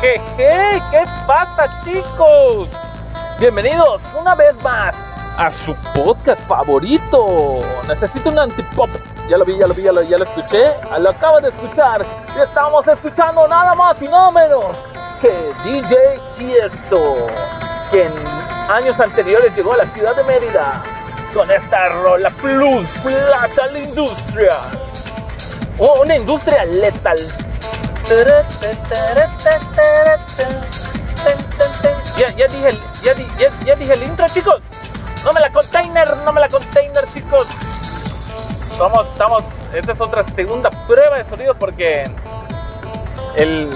¿Qué pasa, chicos? Bienvenidos una vez más a su podcast favorito. Necesito un antipop. Ya lo vi, ya lo vi, ya lo, ya lo escuché. Lo acabo de escuchar. Y estamos escuchando nada más y nada menos que DJ Tiesto, que en años anteriores llegó a la ciudad de Mérida con esta rola Plus Plata la industria. Oh, una industria letal. Ya, ya, dije, el- ya, di- ya, dije el intro, chicos. No me la container, no me la container, chicos. Vamos, estamos. Esta es otra segunda prueba de sonido porque el,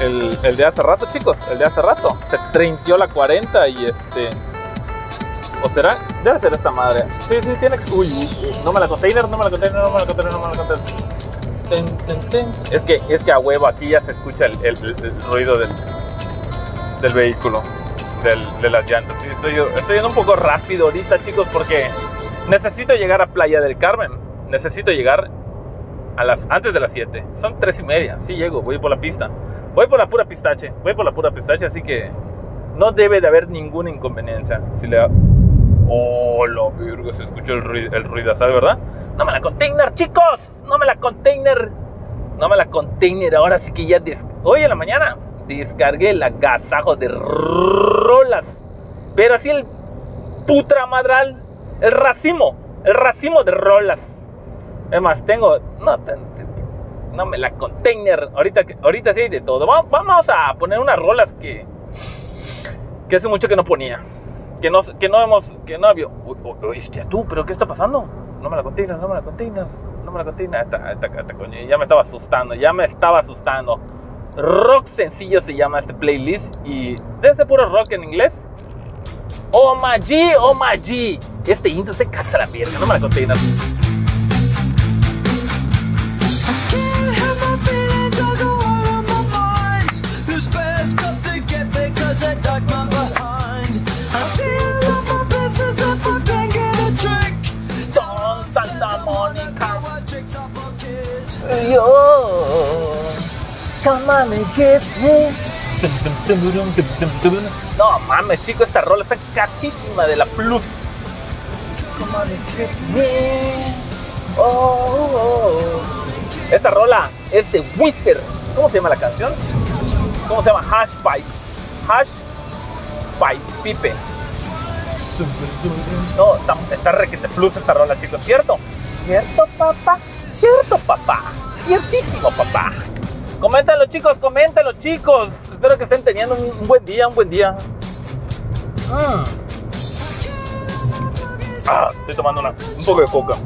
el, el de hace rato, chicos, el de hace rato, se trinqueó la 40 y este. ¿O será? Debe ser esta madre. Sí, sí, tiene que. Uy, no me la container, no me la container, no me la container, no me la container. Ten, ten, ten. Es que, es que a huevo aquí ya se escucha el, el- el- ruido del, del vehículo, del- de las llantas. Estoy, estoy yendo un poco rápido ahorita, chicos, porque necesito llegar a Playa del Carmen. Necesito llegar a las antes de las 7. Son 3 y media. Sí llego, voy por la pista. Voy por la pura pistache. Voy por la pura pistache, así que no debe de haber ninguna inconveniencia. Si le Oh, lo virgo, se escuchó el, ruido, el ruidazal, ¿verdad? No me la container, chicos. No me la container. No me la container. Ahora sí que ya hoy en la mañana descargué el agasajo de rolas. Pero así el putramadral, el racimo, el racimo de rolas. Es más, tengo. No, no me la container. Ahorita, ahorita sí hay de todo. Va- Vamos a poner unas rolas que. Que hace mucho que no ponía. Que no, que no hemos. Que no había. Uy, hostia, tú, ¿pero qué está pasando? No me la container, no me la container. No me la container. Esta, esta, esta, coño, ya me estaba asustando, ya me estaba asustando. Rock sencillo se llama este playlist. Y ser puro rock en inglés. Oh my G, oh my G. Este intro se casa la verga, no me la out No mames, chico, esta rola está catísima de la plus. Oh, oh, oh. Esta rola es de Wizard. ¿Cómo se llama la canción? ¿Cómo se llama? Hash Pipe. Hash Pipe. Pipe. No, está, está requete plus esta rola, chicos. ¿Cierto? ¿Cierto, papá? ¿Cierto, papá? Ciertísimo, papá. Coméntalo, chicos, coméntalo, chicos. Espero que estén teniendo un, buen día, un buen día. Mm. Ah, estoy tomando una, un poco de coca.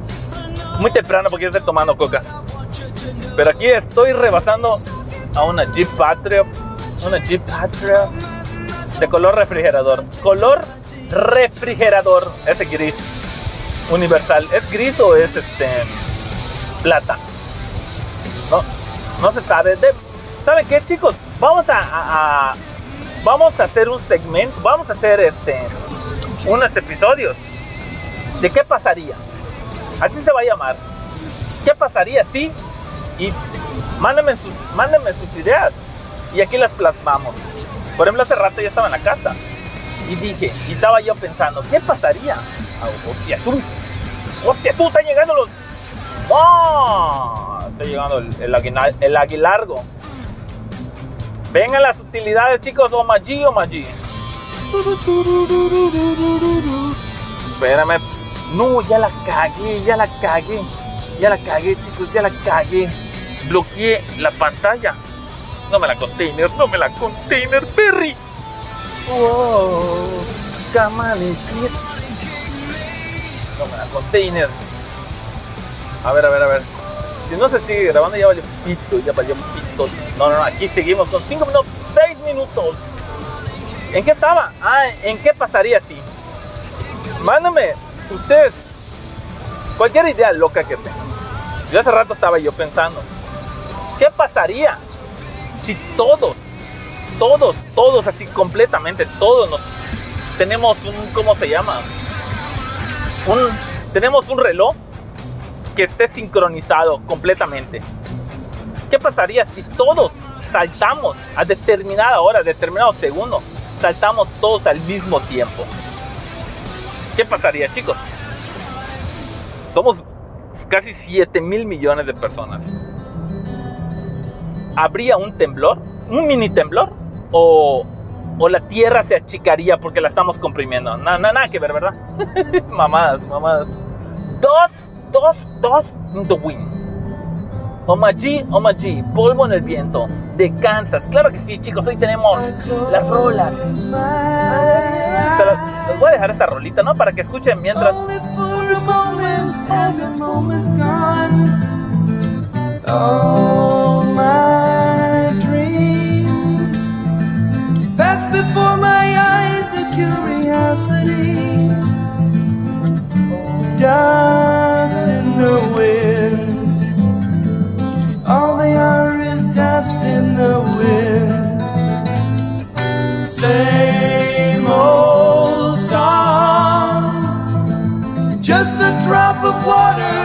Muy temprano porque yo estoy tomando coca. Pero aquí estoy rebasando a una Jeep Patriot. Una Jeep Patriot de color refrigerador. Color refrigerador. Ese gris. Universal. ¿Es gris o es este plata? No, no se sabe. De- ¿Sabe qué, chicos? Vamos a- vamos a hacer un segmento. Vamos a hacer este unos episodios de qué pasaría. Así se va a llamar. ¿Qué pasaría si? Y mándenme sus, mándenme sus ideas. Y aquí las plasmamos. Por ejemplo, hace rato yo estaba en la casa. Y dije, y estaba yo pensando, ¿qué pasaría? Ah, hostia, tú. Hostia, tú, están llegando los. ¡Oh! Está llegando el, el, el aguilargo. Vengan las utilidades, chicos. O Maggi o Maggi. Espérame. No, ya la cagué, ya la cagué. Ya la cagué, chicos, ya la cagué. Bloqueé la pantalla. No me la container, no me la container, Perry. Wow, camalete. No me la container. A ver, a ver, a ver. Si no se sigue grabando, ya valió pito, ya valió pito. No, no, no, aquí seguimos con 5 minutos, 6 minutos. ¿En qué estaba? Ah, ¿en qué pasaría si? Mándame ustedes cualquier idea loca que tengan. Yo hace rato estaba yo pensando, ¿qué pasaría si todos, todos, todos así completamente, todos nos tenemos un, ¿cómo se llama? Un, tenemos un reloj que esté sincronizado completamente. ¿Qué pasaría si todos saltamos a determinada hora, determinado segundo, saltamos todos al mismo tiempo. ¿Qué pasaría, chicos? Somos casi 7 mil millones de personas. ¿Habría un temblor? ¿Un mini temblor? ¿O, o la Tierra se achicaría porque la estamos comprimiendo? Nada, nada que ver, ¿verdad? mamadas, mamadas. Dos, dos, dos in the wind. Omaji, Omaji, polvo en el viento, de Kansas. Claro que sí, chicos, hoy tenemos las rolas. Las- les voy a dejar esta rolita, ¿no? Para que escuchen mientras. All my dreams pass before my eyes, a curiosity. Dust in the wind. All they are is dust in the wind. Same old song. Just a drop of water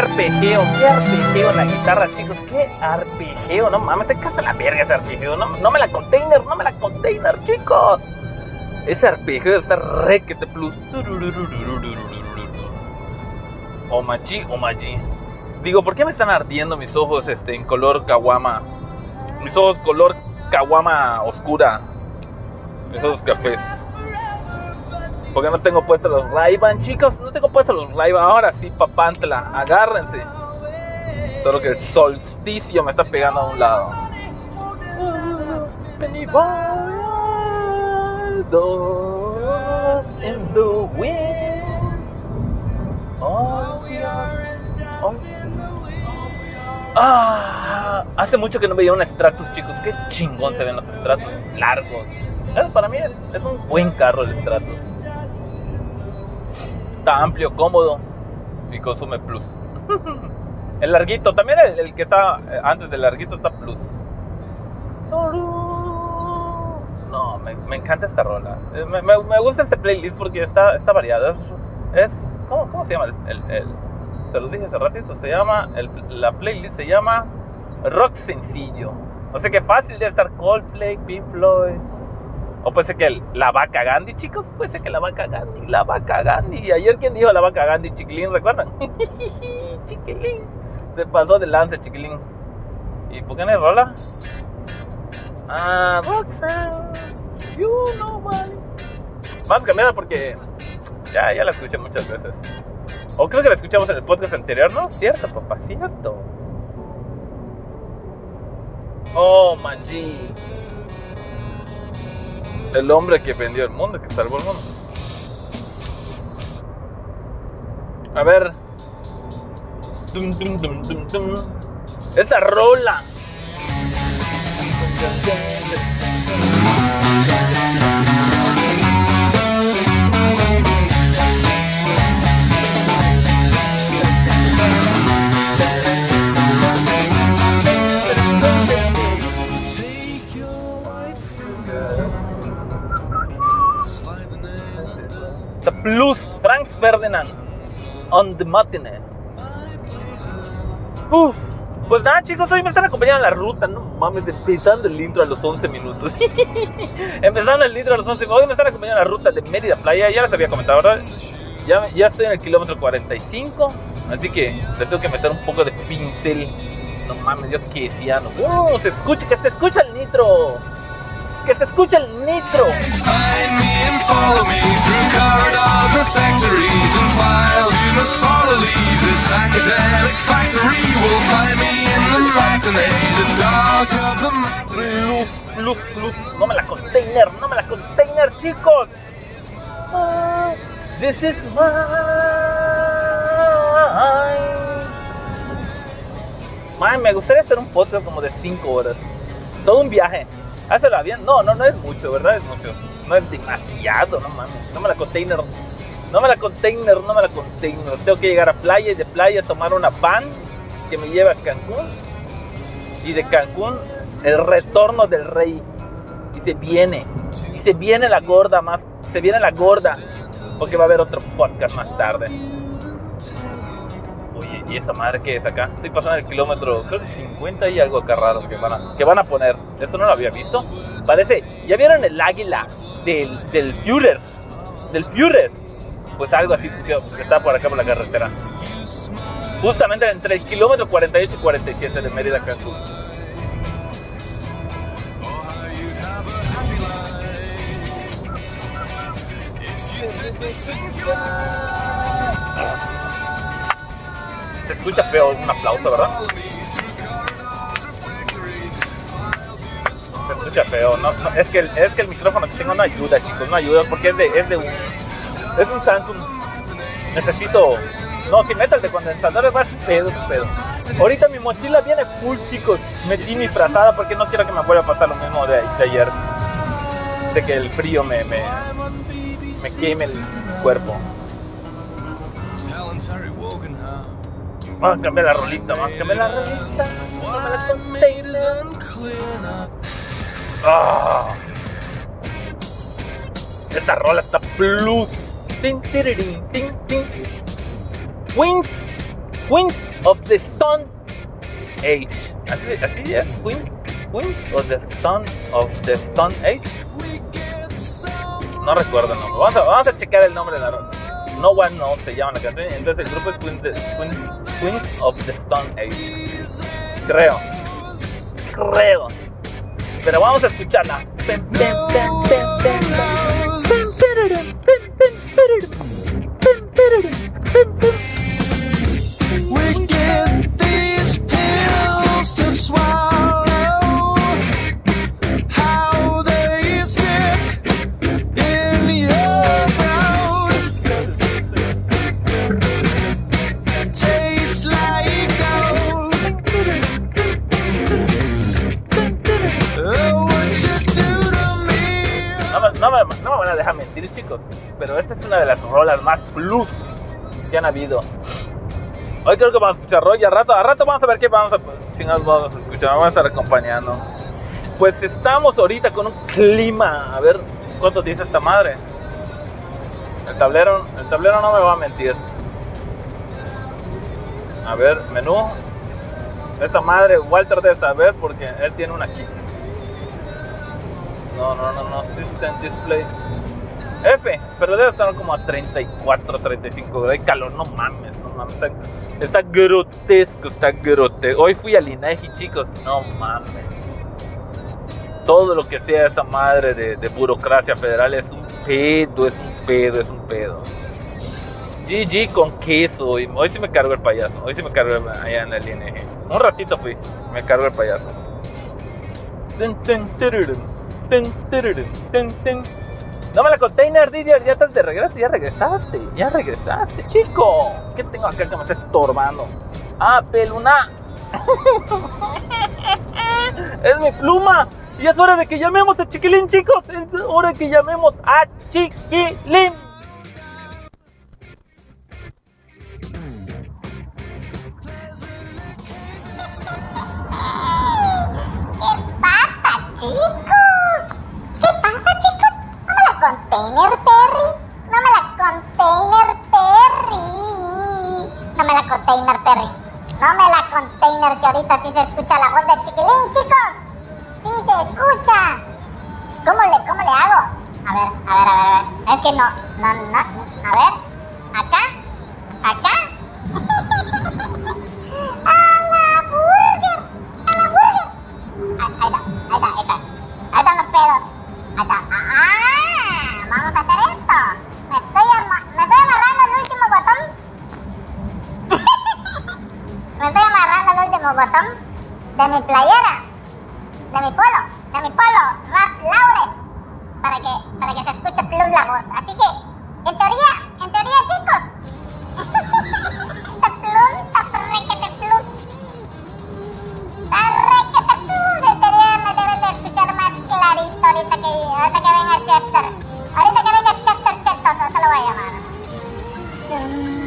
arpegio, qué arpegio en la guitarra, chicos. Qué arpegio, no mames, te cansa la verga ese arpegio. No, no me la container, no me la container, chicos. Ese arpegio está requete plus. Omachi, omachi. Digo, ¿por qué me están ardiendo mis ojos este, en color kawama? Mis ojos color kawama oscura. Mis ojos cafés. Porque no tengo puestos los ray chicos. No tengo puestos los ray Ahora sí, papantla. Agárrense. Solo que el solsticio me está pegando a un lado. Oh, oh. Ah, hace mucho que no veía un Stratus, chicos. Qué chingón se ven los Stratus largos. Para mí es un buen carro el Stratus. Está amplio, cómodo y consume plus. el larguito, también el, el que está eh, antes del larguito está plus. No, me, me encanta esta rola. Eh, Me, me- me gusta este playlist porque está, está variado. Es, es- ¿cómo, cómo se llama? El, el- te lo dije hace ratito. Se llama, el- la playlist se llama Rock Sencillo. O sea que fácil de estar Coldplay, Pink Floyd. O puede ser que la vaca Gandhi, chicos. Puede ser que la vaca Gandhi, la vaca Gandhi. Ayer, ¿quién dijo la vaca Gandhi? Chiquilín, ¿recuerdan? Chiquilín. Se pasó de lance, Chiquilín. ¿Y por qué no rola? Ah, Roxanne, you know why. Vamos a cambiarla porque ya, ya la escuché muchas veces. O creo que la escuchamos en el podcast anterior, ¿no? Cierto, papá, cierto. Oh, Manji. El hombre que vendió el mundo, que salvó el mundo. A ver. Dum, dum. Esa rola. Plus, Franz Ferdinand, on the matinee. Uf, pues nada chicos, hoy me están acompañando la ruta, no mames, empezando el intro a los 11 minutos. empezando el intro a los 11 minutos, hoy me están acompañando en la ruta de Mérida Playa, ya les había comentado, ¿verdad? Ya, estoy en el kilómetro 45, así que le tengo que meter un poco de pincel. No mames, Dios que decía, no. Uh, se escucha, que se escucha el nitro. Que se escuche el nitro. Plus, plus. No me la container, no me la container, chicos. Ah, this is mine. Man, me gustaría hacer un podcast como de 5 horas. Todo un viaje. Hácelo bien. No, no, no es mucho, ¿verdad? Es mucho. No es demasiado, no mames. No me la container. No me la container, no me la container. Tengo que llegar a playa y de playa tomar una van que me lleve a Cancún. Y de Cancún, el retorno del rey. Y se viene. Y se viene la gorda más. Se viene la gorda. Porque va a haber otro podcast más tarde. ¿Y esa madre qué es acá? Estoy pasando el kilómetro, creo que 50 y algo acá raro que van a, que van a poner. Eso no lo había visto. Parece, ¿ya vieron el águila del, del Führer? Del Führer. Pues algo así que está por acá por la carretera. Justamente entre el kilómetro 48 y 47 de Mérida Cancún. Se escucha feo un aplauso, ¿verdad? Se escucha feo, no, no, es, que el, es que el micrófono tengo no ayuda, chicos, no ayuda porque es de, es de un, es un Samsung. Necesito, no, si metas de condensadores va a pedo, pedo. Ahorita mi mochila viene full, chicos. Metí mi frazada porque no quiero que me vuelva a pasar lo mismo de, de ayer. De que el frío me, me, me queme el cuerpo. Vamos a cambiar la rolita, vamos a cambiar la rolita. Ah. Esta rola está plus. Tin, tin. Queens, Queens of the Stone Age. Así, así es, Queen, Queens of the Stone of the Stone Age. No recuerdo el nombre. Vamos a, vamos a checar el nombre de la rola. No One Knows se llama la canción. Entonces el grupo es Queens of the Stone Age. Creo. Creo. Pero vamos a escucharla. Más plus que han habido. Hoy creo que vamos a escuchar rock y a rato, a rato vamos a ver qué vamos a, chingados vamos a escuchar. Vamos a estar acompañando. Pues estamos ahorita con un clima. A ver cuánto dice esta madre. El tablero, el tablero no me va a mentir. A ver, menú. Esta madre, Walter debe saber porque él tiene una aquí. No, no, no, no. System display. F, pero debe estar como a 34, 35 grados. Hay calor, no mames, no mames. Está, grotesco, está grotesco. Hoy fui al INEGI, chicos. No mames. Todo lo que sea esa madre de, de burocracia federal es un pedo, es un pedo, es un pedo. GG con queso. Hoy, sí me cargo el payaso. Hoy sí me cargo allá en el INEGI. Un ratito fui. Me cargo el payaso. Ten. Dame la container, Didier. Ya estás de regreso. Ya regresaste. Ya regresaste, chico. ¿Qué tengo acá que me está estorbando? Ah, peluna. es mi pluma. Y es hora de que llamemos a Chiquilín, chicos. Es hora de que llamemos a Chiquilín. ¿Qué pasa, chicos? ¿Qué pasa, chicos? No me la container, Perry. No me la container, Perry. No me la container, Perry. No me la container, que ahorita sí se escucha la voz de Chiquilín, chicos. Sí se escucha. ¿Cómo le, cómo le hago? A ver, a ver, a ver, a ver. Es que no, no, no. A ver. Acá. Bye.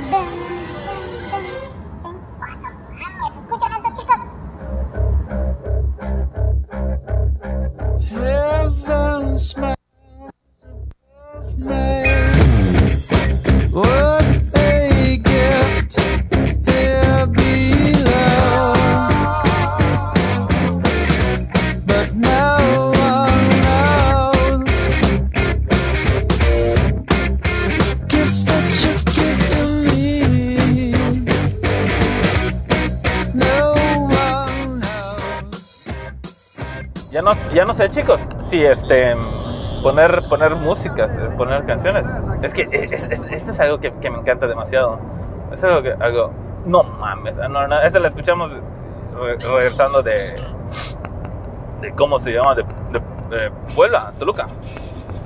Este. Poner, poner músicas, eh, poner canciones. Es que es- es- es- esto es algo que, me encanta demasiado. Es algo que. Algo, no mames. No, no, esta la escuchamos re- regresando de. de ¿Cómo se llama? De, de, Puebla, Toluca.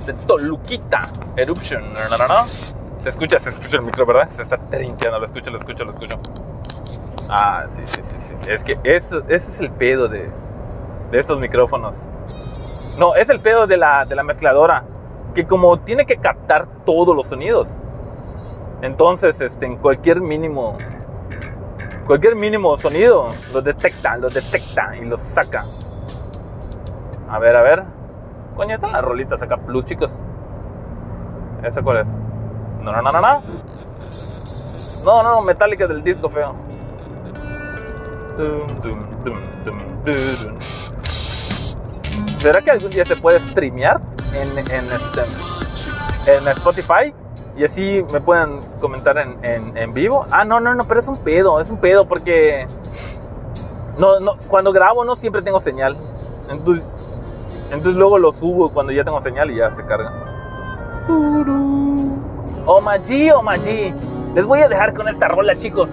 De Toluquita Eruption. No, no, no. Se escucha, se escucha el micro, ¿verdad? Se está trinqueando. Lo escucho, lo escucho, lo escucho. Ah, sí, sí, sí. sí. Es que eso, ese es el pedo de, de estos micrófonos. No, es el pedo de la, de la mezcladora. Que como tiene que captar todos los sonidos. Entonces, este, en cualquier mínimo. Cualquier mínimo sonido lo detecta, lo detecta y lo saca. A ver, a ver. Coño, están las rolitas acá, plus, chicos. ¿Esa cuál es? No, no, no, no, no. No, no, Metallica del disco feo. Tum, tum, tum. ¿Será que algún día se puede streamear en, en, este, en Spotify? Y así me pueden comentar en, en, vivo. Ah, no, no, no, pero es un pedo, es un pedo porque no, no, cuando grabo no siempre tengo señal. Entonces, entonces luego lo subo cuando ya tengo señal y ya se carga. Oh Magi, oh Magi. Les voy a dejar con esta rola, chicos.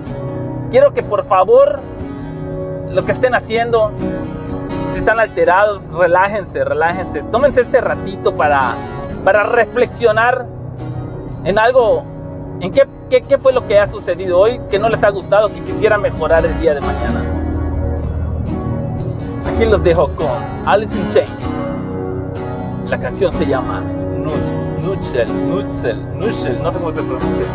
Quiero que por favor lo que estén haciendo, si están alterados, relájense, relájense. Tómense este ratito para, para reflexionar en algo, en qué, qué, qué fue lo que ha sucedido hoy, que no les ha gustado, que quisiera mejorar el día de mañana. Aquí los dejo con Alice in Chains. La canción se llama Nu- Nutshell, Nutshell, Nutshell, no sé cómo se pronuncia.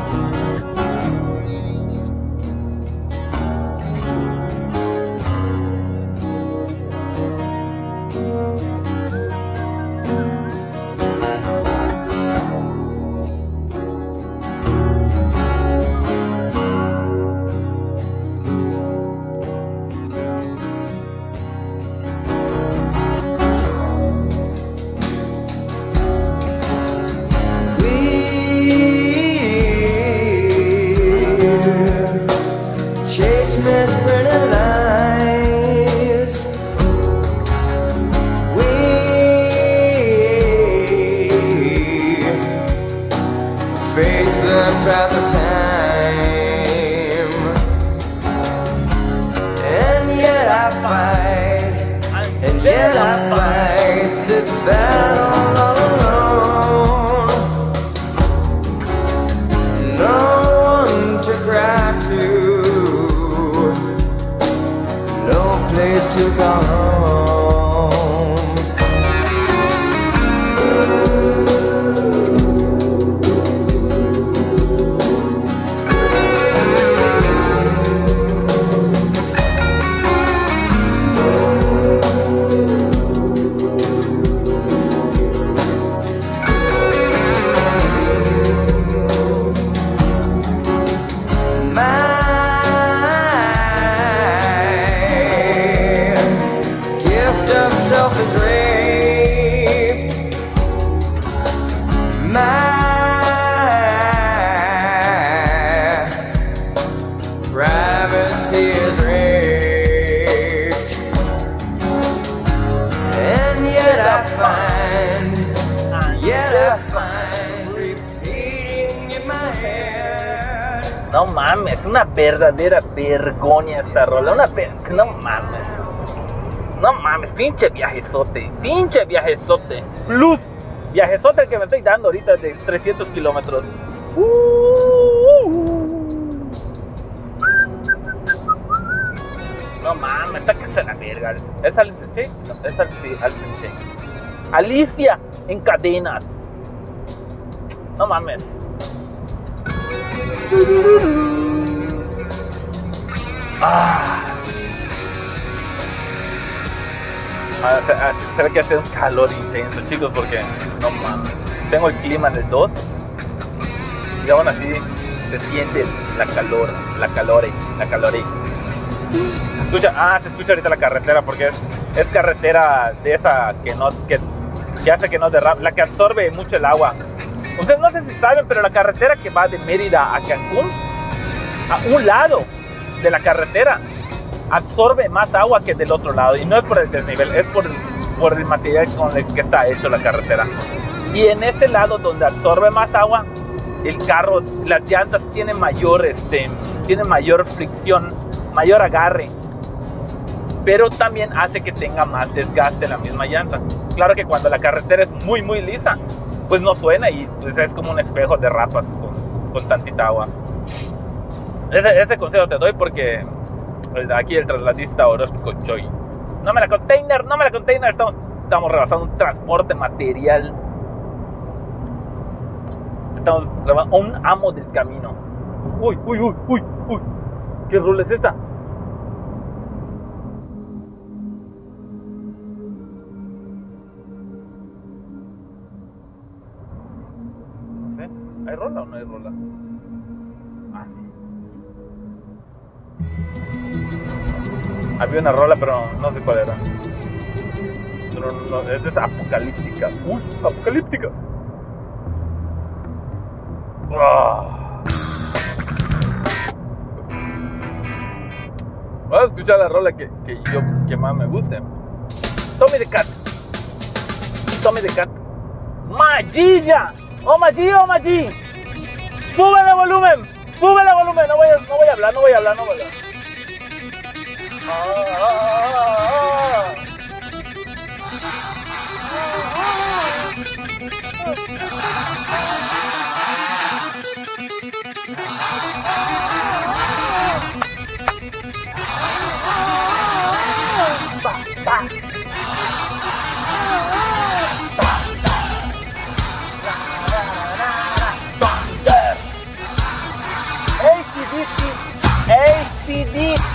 Mames, una verdadera vergonia esta rola. Una no mames. No mames, pinche viajezote. Pinche viajezote. Plus, viajezote que me estoy dando ahorita de 300 kilómetros. Uh. No mames, esta casa es la verga. ¿Es Alice? No, es Alice. Alicia en cadenas. No mames. Ah. Ah, se, ah, se ve que hace un calor intenso, chicos, porque no mames. Tengo el clima el 2 y aún así se siente la calor, la calore, la calore. Se escucha, ah, se escucha ahorita la carretera porque es, es carretera de esa que no, que, que hace que no derrame, la que absorbe mucho el agua. Ustedes no sé si saben, pero la carretera que va de Mérida a Cancún, a un lado de la carretera, absorbe más agua que del otro lado. Y no es por el desnivel, es por por el material con el que está hecho la carretera. Y en ese lado donde absorbe más agua, el carro, las llantas tienen mayor, este, tienen mayor fricción, mayor agarre. Pero también hace que tenga más desgaste la misma llanta. Claro que cuando la carretera es muy, muy lisa, pues no suena y pues es como un espejo de rapas con, con tantita agua. Ese, consejo te doy porque el- aquí el trasladista Orozco Choi. No me la container, no me la container, estamos, estamos rebasando un transporte material. Estamos rebasando un amo del camino. Uy, uy, uy, uy, uy. ¿Qué rol es esta? Sé. ¿Hay rola o no hay rola? Había una rola, pero no sé cuál era. No, esta es apocalíptica. Uy, apocalíptica. Ah. Vamos a escuchar la rola que, que yo que más me guste. Tommy the Cat. Tommy the Cat. ¡Magilla! ¡Oh, Maggi, oh, Maggi! ¡Súbele volumen! ¡Súbele volumen! No voy, a, no voy a hablar, no voy a hablar, no voy a hablar. Ah,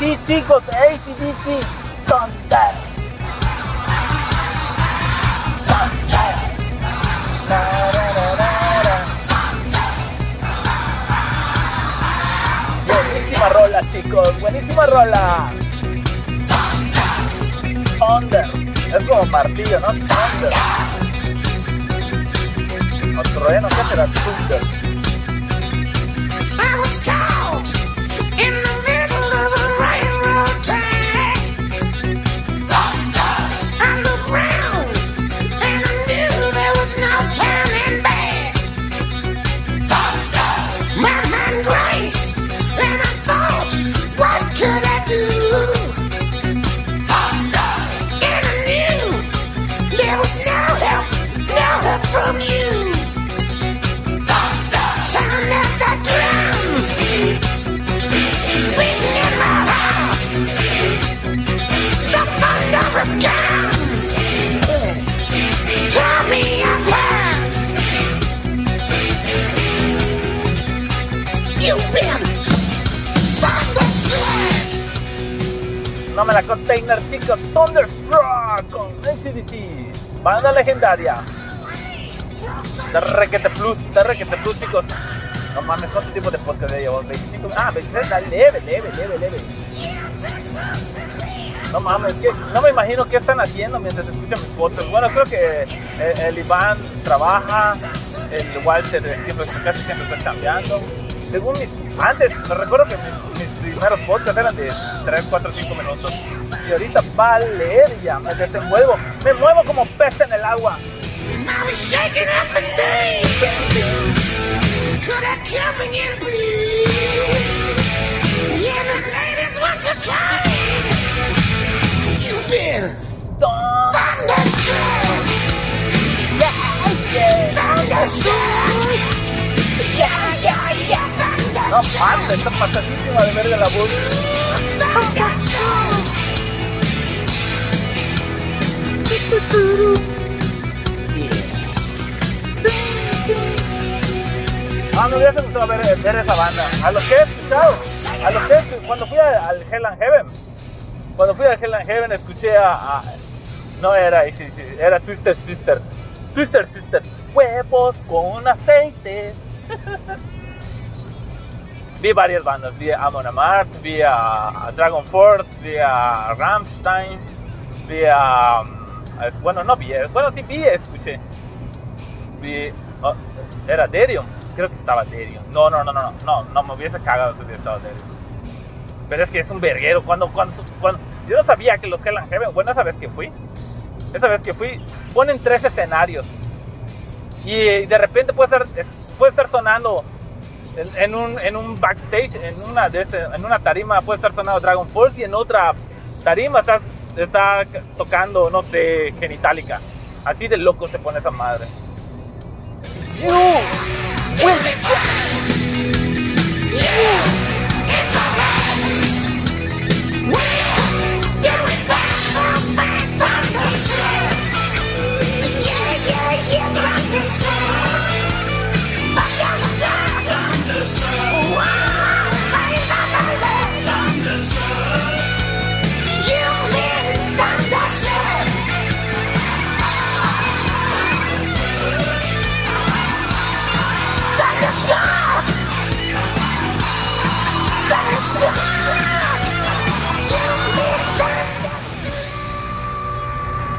ACDC, chicos, ACDC, na. Buenísima rola, chicos, buenísima rola. Thunder. Es como martillo, ¿no? Thunder. O trueno, ¿qué será? Thunder. No me la container, chicos. Thunderstruck con ACDC. Banda legendaria. De Requete Plus, de Requete Plus, chicos. No mames, ¿cuánto tiempo de podcast ya llevo? 25. Ah, 26, dale, leve, leve, leve, leve. No mames, no me imagino qué están haciendo mientras escuchan mis podcasts. Bueno, creo que el, el Iván trabaja, el Walter siempre, casi siempre está cambiando. Según mis, antes, me recuerdo que mis, primeros podcasts eran de 3, 4, 5 minutos. Y ahorita vale, ya me desenvuelvo, me muevo como pez en el agua. could I come again, please? Yeah, the ladies want to come You've been thunderstruck. Yeah, yeah, Thunderstruck. Yeah, yeah, yeah, thunderstruck. No mames, está pasadísima de verga la voz. Thunderstruck. Yeah. Ah, me hubiera gustado ver, ver esa banda. A los que he escuchado, a los que cuando fui al Hell and Heaven, cuando fui al Hell and Heaven escuché a, no era era Twister Sister, Twister Sister, huevos con aceite. vi varias bandas, vi a Amon Amarth, vi a, Dragon Force, vi a Rammstein, vi a, a- bueno no vi, bueno sí vi, escuché, vi, oh, era Derium, creo que estaba Derium, no no no no no no me hubiese cagado si hubiera estado Derium. Pero es que es un verguero. Cuando, cuando, cuando- yo no sabía que los Hell Heaven, bueno, esa vez que fui, esa vez que fui, ponen tres escenarios. Y de repente puede estar, es- puede estar sonando en, un, en un backstage, en una, de en una tarima puede estar sonando Dragon Force y en otra tarima está, está tocando, no sé, Genitalica. Así de loco se pone esa madre. Win. Yeah, it's alright. We'll be fine for. Yeah, yeah, yeah, understand. Understand. Understand. Wow, understand.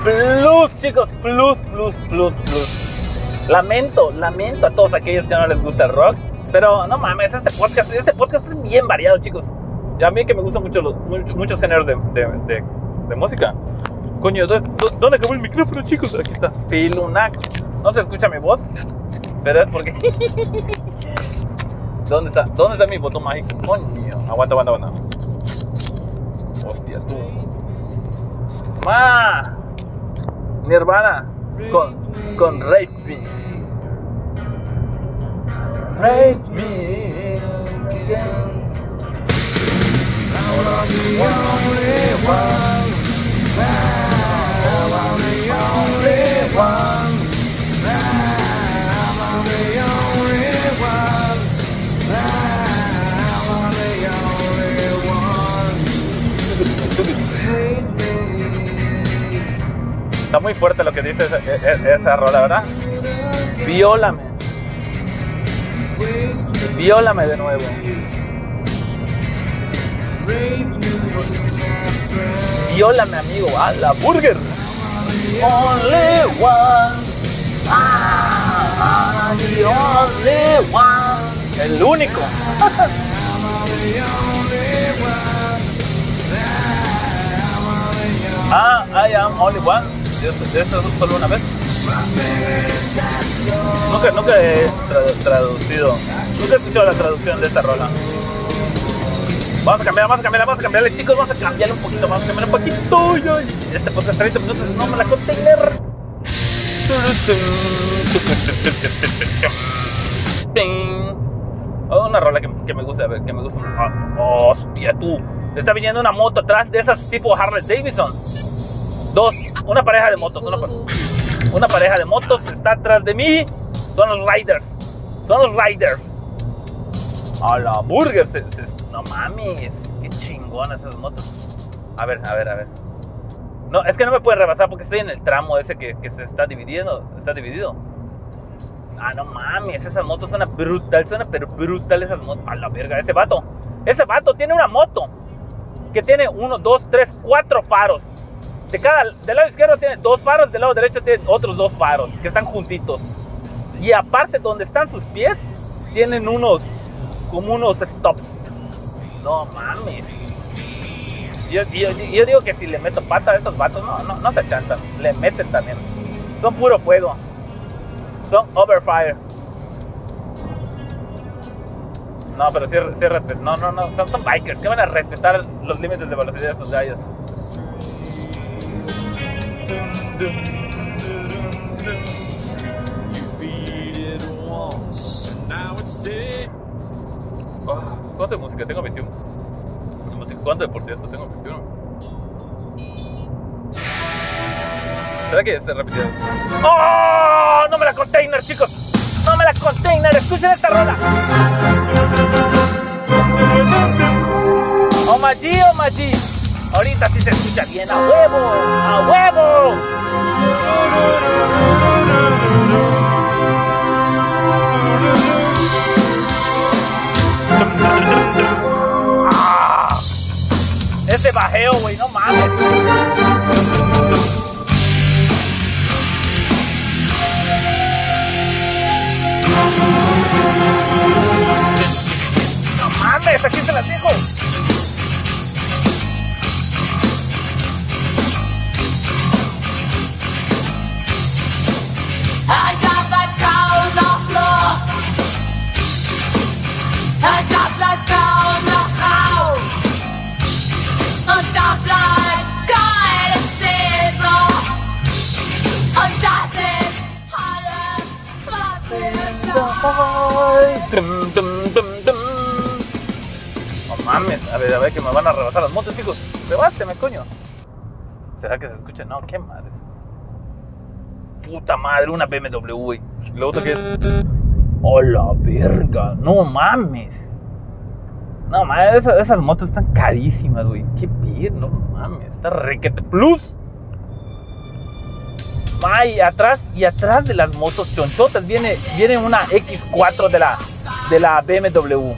Plus, chicos, plus, plus, plus, plus. Lamento, lamento a todos aquellos que no les gusta el rock. Pero no mames, este podcast, este podcast es bien variado, chicos. Y a mí que me gustan muchos, muchos géneros de, de, música. Coño, ¿dó- dó- ¿dónde acabó el micrófono, chicos? Aquí está. Filunac. No se escucha mi voz, pero es porque. ¿Dónde está? ¿Dónde está mi botón mágico? Coño. Aguanta, aguanta, aguanta. Hostia, tú. Ma. Nirvana con, con Rape Me. Rape Me. Está muy fuerte lo que dice esa, e- e- esa rola, ¿verdad? Viólame. Viólame de nuevo. Viólame, amigo. A la burger. Only one. Ah, the only one. El único. Ah, I am only one. Eso, eso es solo una vez. Nunca, nunca he tra- traducido. Nunca he escuchado la traducción de esta rola. Vamos a cambiar, vamos a cambiar, vamos a cambiarle, chicos. Vamos a cambiarle un poquito, vamos a cambiar un poquito. Este podcast 30 minutos, no me la container. Oh, una rola que, que me gusta, que me gusta. Ah, hostia, tú. Está viniendo una moto atrás de esas tipo Harley Davidson. Dos, una pareja de motos, una, una pareja de motos está atrás de mí. Son los riders, son los riders. A la burger, no mames, qué chingonas esas motos. A ver, a ver, a ver. No, es que no me puede rebasar porque estoy en el tramo ese que, que se está dividiendo, está dividido. Ah, no mames, esas motos suenan brutal, suena pero brutal esas motos. A la verga, ese vato. Ese vato tiene una moto que tiene uno, dos, tres, cuatro faros. De cada, del lado izquierdo tiene dos faros, del lado derecho tiene otros dos faros que están juntitos. Y aparte donde están sus pies, tienen unos, como unos stops. No mames. Yo, yo- digo que si le meto pata a estos vatos, no, no, no se chantan. Le meten también. Son puro fuego. Son overfire. No, pero sí, sí respet- No, no, no. Son, son bikers. que van a respetar los límites de velocidad de estos gallos? Oh, ¿Cuánto de música? Tengo 21. ¿De música? ¿Cuánto de por cierto? Tengo 21. ¿Será que ya se repitió? ¡Oh! ¡No me la container, chicos! ¡No me la container! ¡Escuchen esta rola! ¡Oh, Maggi, oh, Maggi! Ahorita sí se escucha bien. ¡A huevo! ¡A huevo! ¡Ah! Ese bajeo, güey, no mames. No mames, aquí se las dejo. No mames, a ver, a ver que me van a rebasar las motos, chicos. Rebáseme, coño. ¿Será que se escucha? No, qué madre. Puta madre, una BMW, güey. Lo otro que es. ¡Oh, la verga! No mames. No mames, esas, esas motos están carísimas, güey. Qué bien, no mames. Está requete plus. Ay, atrás y atrás de las motos chonchotas viene, viene una X4 de la, de la BMW.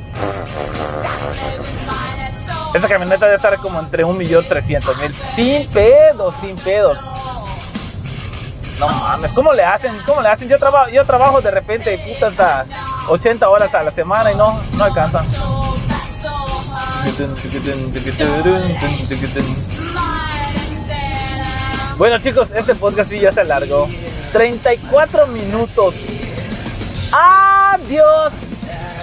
Esa camioneta debe estar como entre 1.300.000. Sin pedos, sin pedos. No mames, ¿cómo le hacen? ¿Cómo le hacen? Yo trabajo, yo trabajo de repente, puta, hasta 80 horas a la semana y no, no alcanza. Bueno chicos, este podcast sí ya se alargó. 34 minutos. Adiós.